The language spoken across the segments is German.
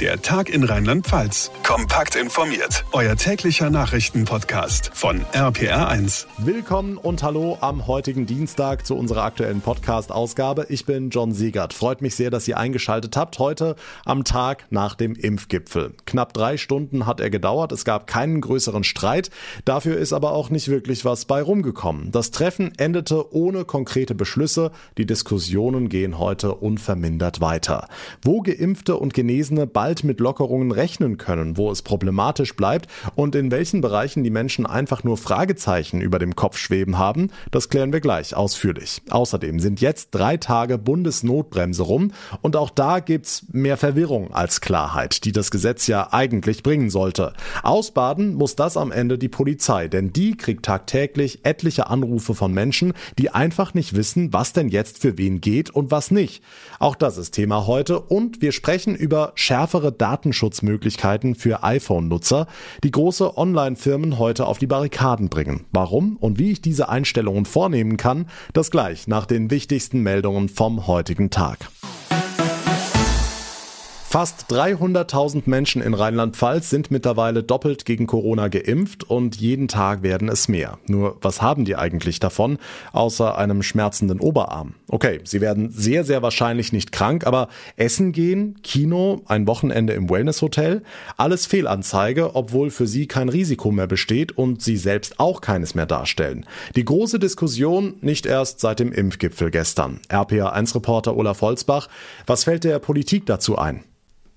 Der Tag in Rheinland-Pfalz. Kompakt informiert. Euer täglicher Nachrichtenpodcast von RPR1. Willkommen und hallo am heutigen Dienstag zu unserer aktuellen Podcast-Ausgabe. Ich bin John Siegert. Freut mich sehr, dass ihr eingeschaltet habt. Heute am Tag nach dem Impfgipfel. Knapp drei Stunden hat er gedauert. Es gab keinen größeren Streit. Dafür ist aber auch nicht wirklich was bei rumgekommen. Das Treffen endete ohne konkrete Beschlüsse. Die Diskussionen gehen heute unvermindert weiter. Wo Geimpfte und Genesene bei bald mit Lockerungen rechnen können, wo es problematisch bleibt und in welchen Bereichen die Menschen einfach nur Fragezeichen über dem Kopf schweben haben, das klären wir gleich ausführlich. Außerdem sind jetzt drei Tage Bundesnotbremse rum und auch da gibt's mehr Verwirrung als Klarheit, die das Gesetz ja eigentlich bringen sollte. Ausbaden muss das am Ende die Polizei, denn die kriegt tagtäglich etliche Anrufe von Menschen, die einfach nicht wissen, was denn jetzt für wen geht und was nicht. Auch das ist Thema heute und wir sprechen über schärfer schärfere Datenschutzmöglichkeiten für iPhone-Nutzer, die große Online-Firmen heute auf die Barrikaden bringen. Warum und wie ich diese Einstellungen vornehmen kann, das gleich nach den wichtigsten Meldungen vom heutigen Tag. Fast 300.000 Menschen in Rheinland-Pfalz sind mittlerweile doppelt gegen Corona geimpft und jeden Tag werden es mehr. Nur was haben die eigentlich davon, außer einem schmerzenden Oberarm? Okay, sie werden sehr, sehr wahrscheinlich nicht krank, aber Essen gehen, Kino, ein Wochenende im Wellnesshotel, alles Fehlanzeige, obwohl für sie kein Risiko mehr besteht und sie selbst auch keines mehr darstellen. Die große Diskussion nicht erst seit dem Impfgipfel gestern. RPA1-Reporter Olaf Holzbach, was fällt der Politik dazu ein?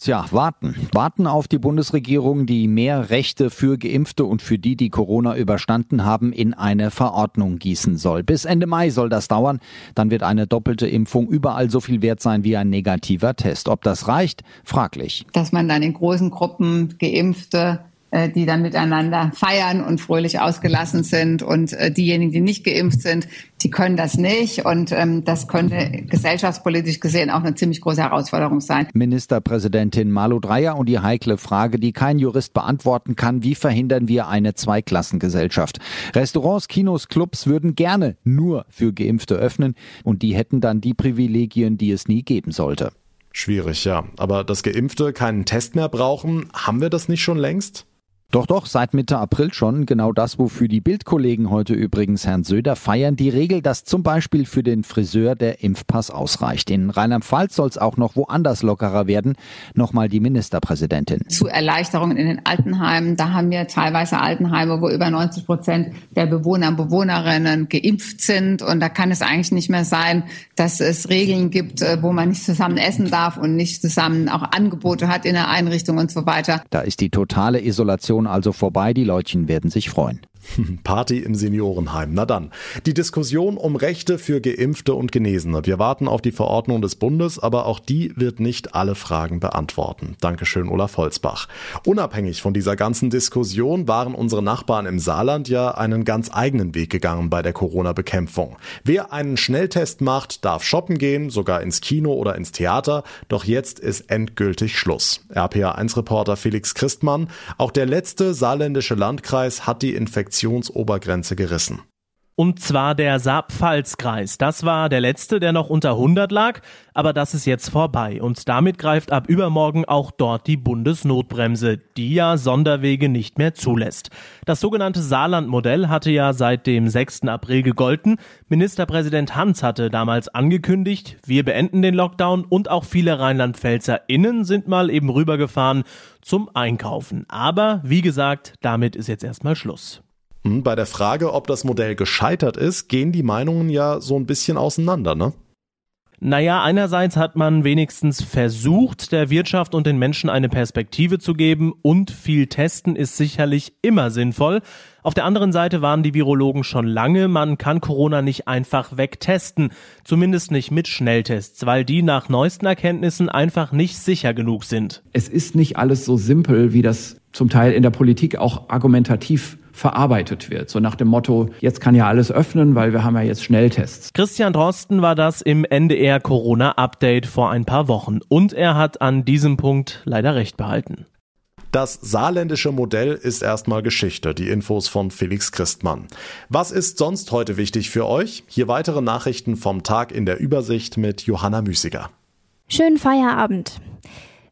Tja, warten. Warten auf die Bundesregierung, die mehr Rechte für Geimpfte und für die, die Corona überstanden haben, in eine Verordnung gießen soll. Bis Ende Mai soll das dauern. Dann wird eine doppelte Impfung überall so viel wert sein wie ein negativer Test. Ob das reicht? Fraglich. Dass man dann in großen Gruppen Geimpfte die dann miteinander feiern und fröhlich ausgelassen sind. Und äh, diejenigen, die nicht geimpft sind, die können das nicht. Und ähm, das könnte gesellschaftspolitisch gesehen auch eine ziemlich große Herausforderung sein. Ministerpräsidentin Malu Dreyer und die heikle Frage, die kein Jurist beantworten kann, wie verhindern wir eine Zweiklassengesellschaft? Restaurants, Kinos, Clubs würden gerne nur für Geimpfte öffnen und die hätten dann die Privilegien, die es nie geben sollte. Schwierig, ja. Aber dass Geimpfte keinen Test mehr brauchen, haben wir das nicht schon längst? Doch, doch, seit Mitte April schon. Genau das, wofür die Bildkollegen heute übrigens Herrn Söder feiern. Die Regel, dass zum Beispiel für den Friseur der Impfpass ausreicht. In Rheinland-Pfalz soll es auch noch woanders lockerer werden. Nochmal die Ministerpräsidentin. Zu Erleichterungen in den Altenheimen. Da haben wir teilweise Altenheime, wo über 90 Prozent der Bewohner und Bewohnerinnen geimpft sind. Und da kann es eigentlich nicht mehr sein, dass es Regeln gibt, äh, wo man nicht zusammen essen darf und nicht zusammen auch Angebote hat in der Einrichtung und so weiter. Da ist die totale Isolation Aktion also vorbei. Die Leutchen werden sich freuen. Party im Seniorenheim. Na dann. Die Diskussion um Rechte für Geimpfte und Genesene. Wir warten auf die Verordnung des Bundes, aber auch die wird nicht alle Fragen beantworten. Dankeschön, Olaf Holzbach. Unabhängig von dieser ganzen Diskussion waren unsere Nachbarn im Saarland ja einen ganz eigenen Weg gegangen bei der Corona-Bekämpfung. Wer einen Schnelltest macht, darf shoppen gehen, sogar ins Kino oder ins Theater. Doch jetzt ist endgültig Schluss. RPA1-Reporter Felix Christmann. Auch der letzte saarländische Landkreis hat die Infektion Infektionsobergrenze gerissen. Und zwar der Saar-Pfalz-Kreis. Das war der letzte, der noch unter 100 lag, aber das ist jetzt vorbei. Und damit greift ab übermorgen auch dort die Bundesnotbremse, die ja Sonderwege nicht mehr zulässt. Das sogenannte Saarland-Modell hatte ja seit dem 6. April gegolten. Ministerpräsident Hans hatte damals angekündigt, wir beenden den Lockdown und auch viele Rheinland-PfälzerInnen sind mal eben rübergefahren zum Einkaufen. Aber wie gesagt, damit ist jetzt erstmal Schluss. Hm, bei der Frage, ob das Modell gescheitert ist, gehen die Meinungen ja so ein bisschen auseinander, ne? Naja, einerseits hat man wenigstens versucht, der Wirtschaft und den Menschen eine Perspektive zu geben und viel testen ist sicherlich immer sinnvoll. Auf der anderen Seite waren die Virologen schon lange, man kann Corona nicht einfach wegtesten, zumindest nicht mit Schnelltests, weil die nach neuesten Erkenntnissen einfach nicht sicher genug sind. Es ist nicht alles so simpel, wie das zum Teil in der Politik auch argumentativ verarbeitet wird. So nach dem Motto, jetzt kann ja alles öffnen, weil wir haben ja jetzt Schnelltests. Christian Drosten war das im NDR Corona Update vor ein paar Wochen und er hat an diesem Punkt leider recht behalten. Das saarländische Modell ist erstmal Geschichte. Die Infos von Felix Christmann. Was ist sonst heute wichtig für euch? Hier weitere Nachrichten vom Tag in der Übersicht mit Johanna Müßiger. Schönen Feierabend.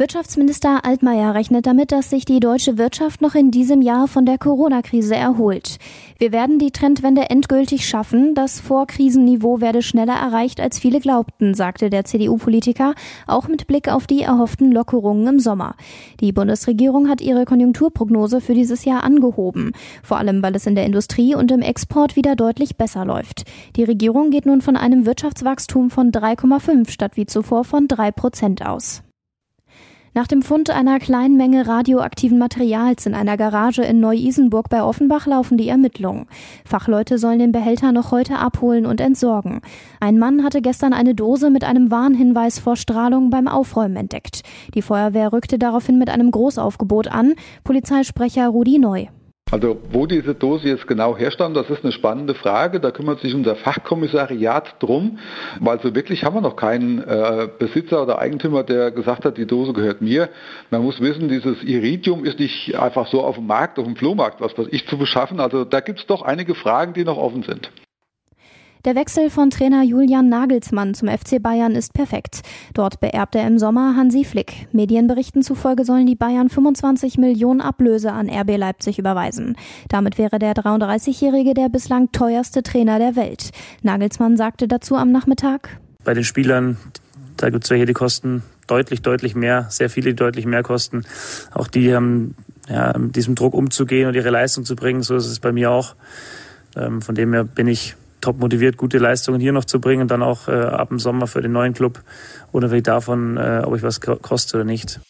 Wirtschaftsminister Altmaier rechnet damit, dass sich die deutsche Wirtschaft noch in diesem Jahr von der Corona-Krise erholt. Wir werden die Trendwende endgültig schaffen. Das Vorkrisenniveau werde schneller erreicht, als viele glaubten, sagte der CDU-Politiker, auch mit Blick auf die erhofften Lockerungen im Sommer. Die Bundesregierung hat ihre Konjunkturprognose für dieses Jahr angehoben, vor allem weil es in der Industrie und im Export wieder deutlich besser läuft. Die Regierung geht nun von einem Wirtschaftswachstum von 3,5 statt wie zuvor von 3 Prozent aus. Nach dem Fund einer kleinen Menge radioaktiven Materials in einer Garage in Neu-Isenburg bei Offenbach laufen die Ermittlungen. Fachleute sollen den Behälter noch heute abholen und entsorgen. Ein Mann hatte gestern eine Dose mit einem Warnhinweis vor Strahlung beim Aufräumen entdeckt. Die Feuerwehr rückte daraufhin mit einem Großaufgebot an. Polizeisprecher Rudi Neu. Also wo diese Dose jetzt genau herstammt, das ist eine spannende Frage. Da kümmert sich unser Fachkommissariat drum, weil so wirklich haben wir noch keinen äh, Besitzer oder Eigentümer, der gesagt hat, die Dose gehört mir. Man muss wissen, dieses Iridium ist nicht einfach so auf dem Markt, auf dem Flohmarkt, was weiß ich, zu beschaffen. Also da gibt es doch einige Fragen, die noch offen sind. Der Wechsel von Trainer Julian Nagelsmann zum FC Bayern ist perfekt. Dort beerbt er im Sommer Hansi Flick. Medienberichten zufolge sollen die Bayern 25 Millionen Ablöse an RB Leipzig überweisen. Damit wäre der 33-Jährige der bislang teuerste Trainer der Welt. Nagelsmann sagte dazu am Nachmittag. Bei den Spielern, da gibt es welche, die kosten deutlich, deutlich mehr, sehr viele, die deutlich mehr kosten. Auch die haben ja, mit diesem Druck umzugehen und ihre Leistung zu bringen. So ist es bei mir auch. Ähm, von dem her bin ich top motiviert, gute Leistungen hier noch zu bringen und dann auch äh, ab dem Sommer für den neuen Club, unabhängig davon, äh, ob ich was koste oder nicht.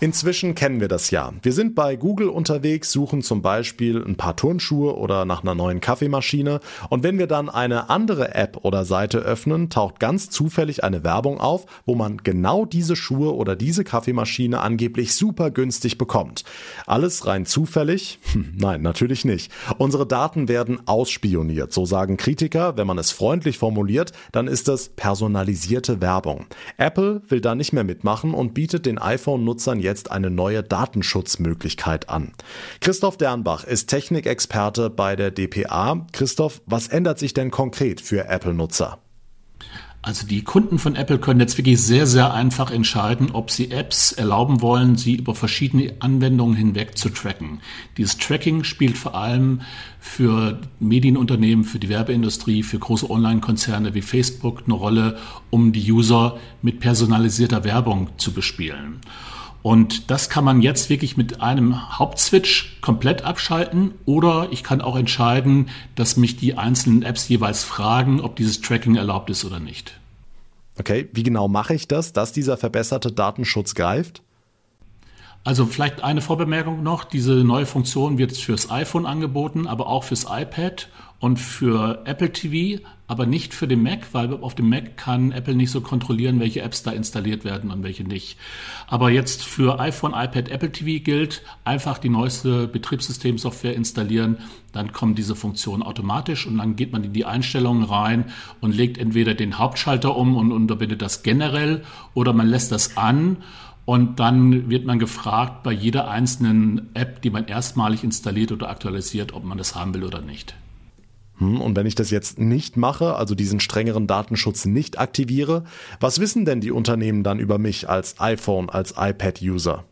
Inzwischen kennen wir das ja. Wir sind bei Google unterwegs, suchen zum Beispiel ein paar Turnschuhe oder nach einer neuen Kaffeemaschine und wenn wir dann eine andere App oder Seite öffnen, taucht ganz zufällig eine Werbung auf, wo man genau diese Schuhe oder diese Kaffeemaschine angeblich super günstig bekommt. Alles rein zufällig? Hm, nein, natürlich nicht. Unsere Daten werden ausspioniert, so sagen Kritiker. Wenn man es freundlich formuliert, dann ist das personalisierte Werbung. Apple will da nicht mehr mitmachen und bietet den iPhone-Nutzern jetzt jetzt eine neue Datenschutzmöglichkeit an. Christoph Dernbach ist Technikexperte bei der DPA. Christoph, was ändert sich denn konkret für Apple-Nutzer? Also die Kunden von Apple können jetzt wirklich sehr, sehr einfach entscheiden, ob sie Apps erlauben wollen, sie über verschiedene Anwendungen hinweg zu tracken. Dieses Tracking spielt vor allem für Medienunternehmen, für die Werbeindustrie, für große Online-Konzerne wie Facebook eine Rolle, um die User mit personalisierter Werbung zu bespielen. Und das kann man jetzt wirklich mit einem Hauptswitch komplett abschalten oder ich kann auch entscheiden, dass mich die einzelnen Apps jeweils fragen, ob dieses Tracking erlaubt ist oder nicht. Okay, wie genau mache ich das, dass dieser verbesserte Datenschutz greift? Also vielleicht eine Vorbemerkung noch. Diese neue Funktion wird fürs iPhone angeboten, aber auch fürs iPad und für Apple TV, aber nicht für den Mac, weil auf dem Mac kann Apple nicht so kontrollieren, welche Apps da installiert werden und welche nicht. Aber jetzt für iPhone, iPad, Apple TV gilt, einfach die neueste Betriebssystemsoftware installieren, dann kommen diese Funktionen automatisch und dann geht man in die Einstellungen rein und legt entweder den Hauptschalter um und unterbindet das generell oder man lässt das an und dann wird man gefragt bei jeder einzelnen App, die man erstmalig installiert oder aktualisiert, ob man das haben will oder nicht. Hm, und wenn ich das jetzt nicht mache, also diesen strengeren Datenschutz nicht aktiviere, was wissen denn die Unternehmen dann über mich als iPhone, als iPad-User?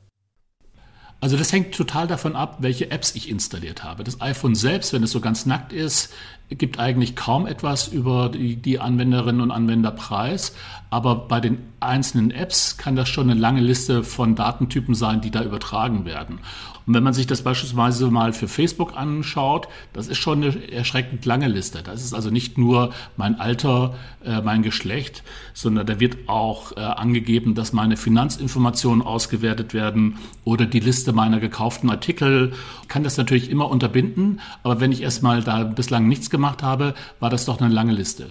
Also das hängt total davon ab, welche Apps ich installiert habe. Das iPhone selbst, wenn es so ganz nackt ist, gibt eigentlich kaum etwas über die, die Anwenderinnen und Anwender preis. Aber bei den einzelnen Apps kann das schon eine lange Liste von Datentypen sein, die da übertragen werden. Und wenn man sich das beispielsweise mal für Facebook anschaut, das ist schon eine erschreckend lange Liste. Das ist also nicht nur mein Alter, äh, mein Geschlecht, sondern da wird auch äh, angegeben, dass meine Finanzinformationen ausgewertet werden oder die Liste meiner gekauften Artikel. Ich kann das natürlich immer unterbinden, aber wenn ich erstmal da bislang nichts gemacht habe, war das doch eine lange Liste.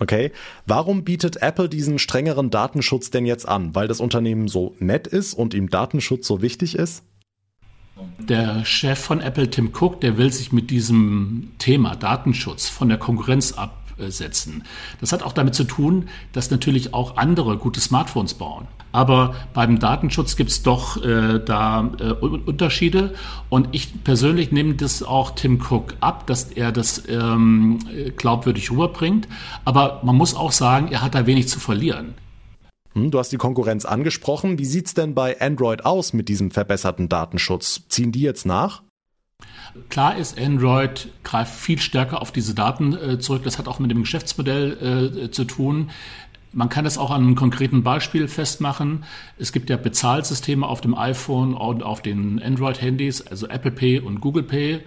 Okay, warum bietet Apple diesen strengeren Datenschutz denn jetzt an? Weil das Unternehmen so nett ist und ihm Datenschutz so wichtig ist? Der Chef von Apple, Tim Cook, der will sich mit diesem Thema Datenschutz von der Konkurrenz absetzen. Das hat auch damit zu tun, dass natürlich auch andere gute Smartphones bauen. Aber beim Datenschutz gibt es doch äh, da äh, Unterschiede. Und ich persönlich nehme das auch Tim Cook ab, dass er das ähm, glaubwürdig rüberbringt. Aber man muss auch sagen, er hat da wenig zu verlieren. Hm, du hast die Konkurrenz angesprochen. Wie sieht's denn bei Android aus mit diesem verbesserten Datenschutz? Ziehen die jetzt nach? Klar ist, Android greift viel stärker auf diese Daten äh, zurück. Das hat auch mit dem Geschäftsmodell äh, zu tun. Man kann das auch an einem konkreten Beispiel festmachen. Es gibt ja Bezahlsysteme auf dem iPhone und auf den Android-Handys, also Apple Pay und Google Pay.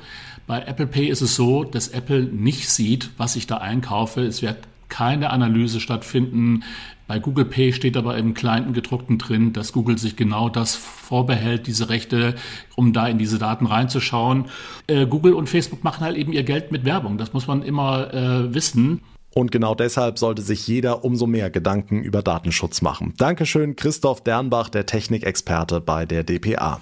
Bei Apple Pay ist es so, dass Apple nicht sieht, was ich da einkaufe. Es wird keine Analyse stattfinden. Bei Google Pay steht aber im kleinen gedruckten drin, dass Google sich genau das vorbehält, diese Rechte, um da in diese Daten reinzuschauen. Äh, Google und Facebook machen halt eben ihr Geld mit Werbung. Das muss man immer äh, wissen. Und genau deshalb sollte sich jeder umso mehr Gedanken über Datenschutz machen. Dankeschön, Christoph Dernbach, der Technikexperte bei der DPA.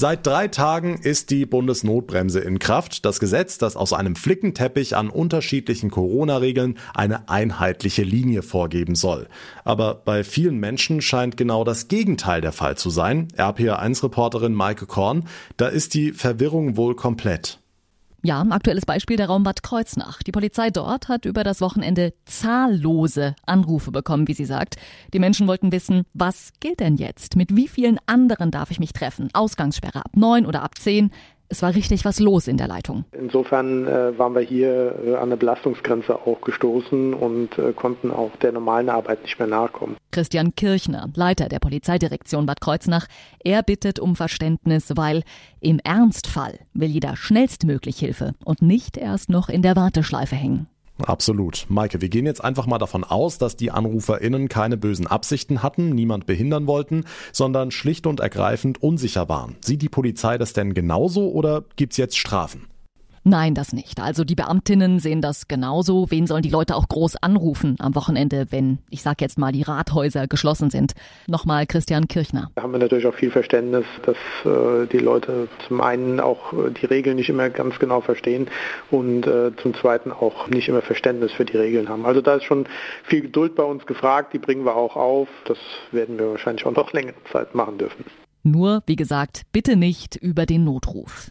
Seit drei Tagen ist die Bundesnotbremse in Kraft. Das Gesetz, das aus einem Flickenteppich an unterschiedlichen Corona-Regeln eine einheitliche Linie vorgeben soll. Aber bei vielen Menschen scheint genau das Gegenteil der Fall zu sein. RPA1-Reporterin Maike Korn, da ist die Verwirrung wohl komplett. Ja, aktuelles Beispiel der Raum Bad Kreuznach. Die Polizei dort hat über das Wochenende zahllose Anrufe bekommen, wie sie sagt. Die Menschen wollten wissen, was gilt denn jetzt? Mit wie vielen anderen darf ich mich treffen? Ausgangssperre ab neun oder ab zehn? Es war richtig was los in der Leitung. Insofern äh, waren wir hier äh, an eine Belastungsgrenze auch gestoßen und äh, konnten auch der normalen Arbeit nicht mehr nachkommen. Christian Kirchner, Leiter der Polizeidirektion Bad Kreuznach, er bittet um Verständnis, weil im Ernstfall will jeder schnellstmöglich Hilfe und nicht erst noch in der Warteschleife hängen. Absolut. Maike, wir gehen jetzt einfach mal davon aus, dass die AnruferInnen keine bösen Absichten hatten, niemand behindern wollten, sondern schlicht und ergreifend unsicher waren. Sieht die Polizei das denn genauso oder gibt's jetzt Strafen? Nein, das nicht. Also die Beamtinnen sehen das genauso. Wen sollen die Leute auch groß anrufen am Wochenende, wenn, ich sag jetzt mal, die Rathäuser geschlossen sind? Nochmal Christian Kirchner. Da haben wir natürlich auch viel Verständnis, dass äh, die Leute zum einen auch äh, die Regeln nicht immer ganz genau verstehen und äh, zum zweiten auch nicht immer Verständnis für die Regeln haben. Also da ist schon viel Geduld bei uns gefragt, die bringen wir auch auf. Das werden wir wahrscheinlich auch noch längere Zeit machen dürfen. Nur, wie gesagt, bitte nicht über den Notruf.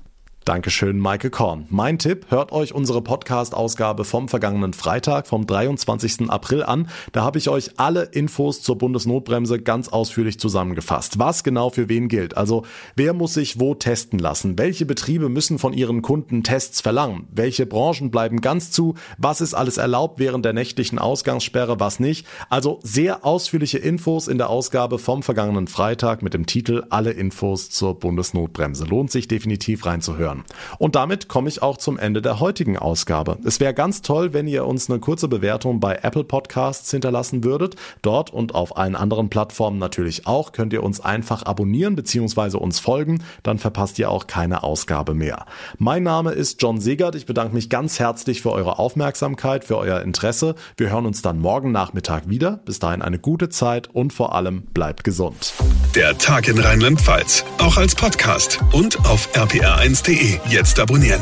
Dankeschön, Maike Korn. Mein Tipp, hört euch unsere Podcast-Ausgabe vom vergangenen Freitag, vom 23. April an. Da habe ich euch alle Infos zur Bundesnotbremse ganz ausführlich zusammengefasst. Was genau für wen gilt. Also, wer muss sich wo testen lassen? Welche Betriebe müssen von ihren Kunden Tests verlangen? Welche Branchen bleiben ganz zu? Was ist alles erlaubt während der nächtlichen Ausgangssperre, was nicht? Also, sehr ausführliche Infos in der Ausgabe vom vergangenen Freitag mit dem Titel Alle Infos zur Bundesnotbremse. Lohnt sich definitiv reinzuhören. Und damit komme ich auch zum Ende der heutigen Ausgabe. Es wäre ganz toll, wenn ihr uns eine kurze Bewertung bei Apple Podcasts hinterlassen würdet. Dort und auf allen anderen Plattformen natürlich auch könnt ihr uns einfach abonnieren bzw. uns folgen. Dann verpasst ihr auch keine Ausgabe mehr. Mein Name ist John Segert. Ich bedanke mich ganz herzlich für eure Aufmerksamkeit, für euer Interesse. Wir hören uns dann morgen Nachmittag wieder. Bis dahin eine gute Zeit und vor allem bleibt gesund. Der Tag in Rheinland-Pfalz, auch als Podcast und auf rpr1.de. Jetzt abonnieren.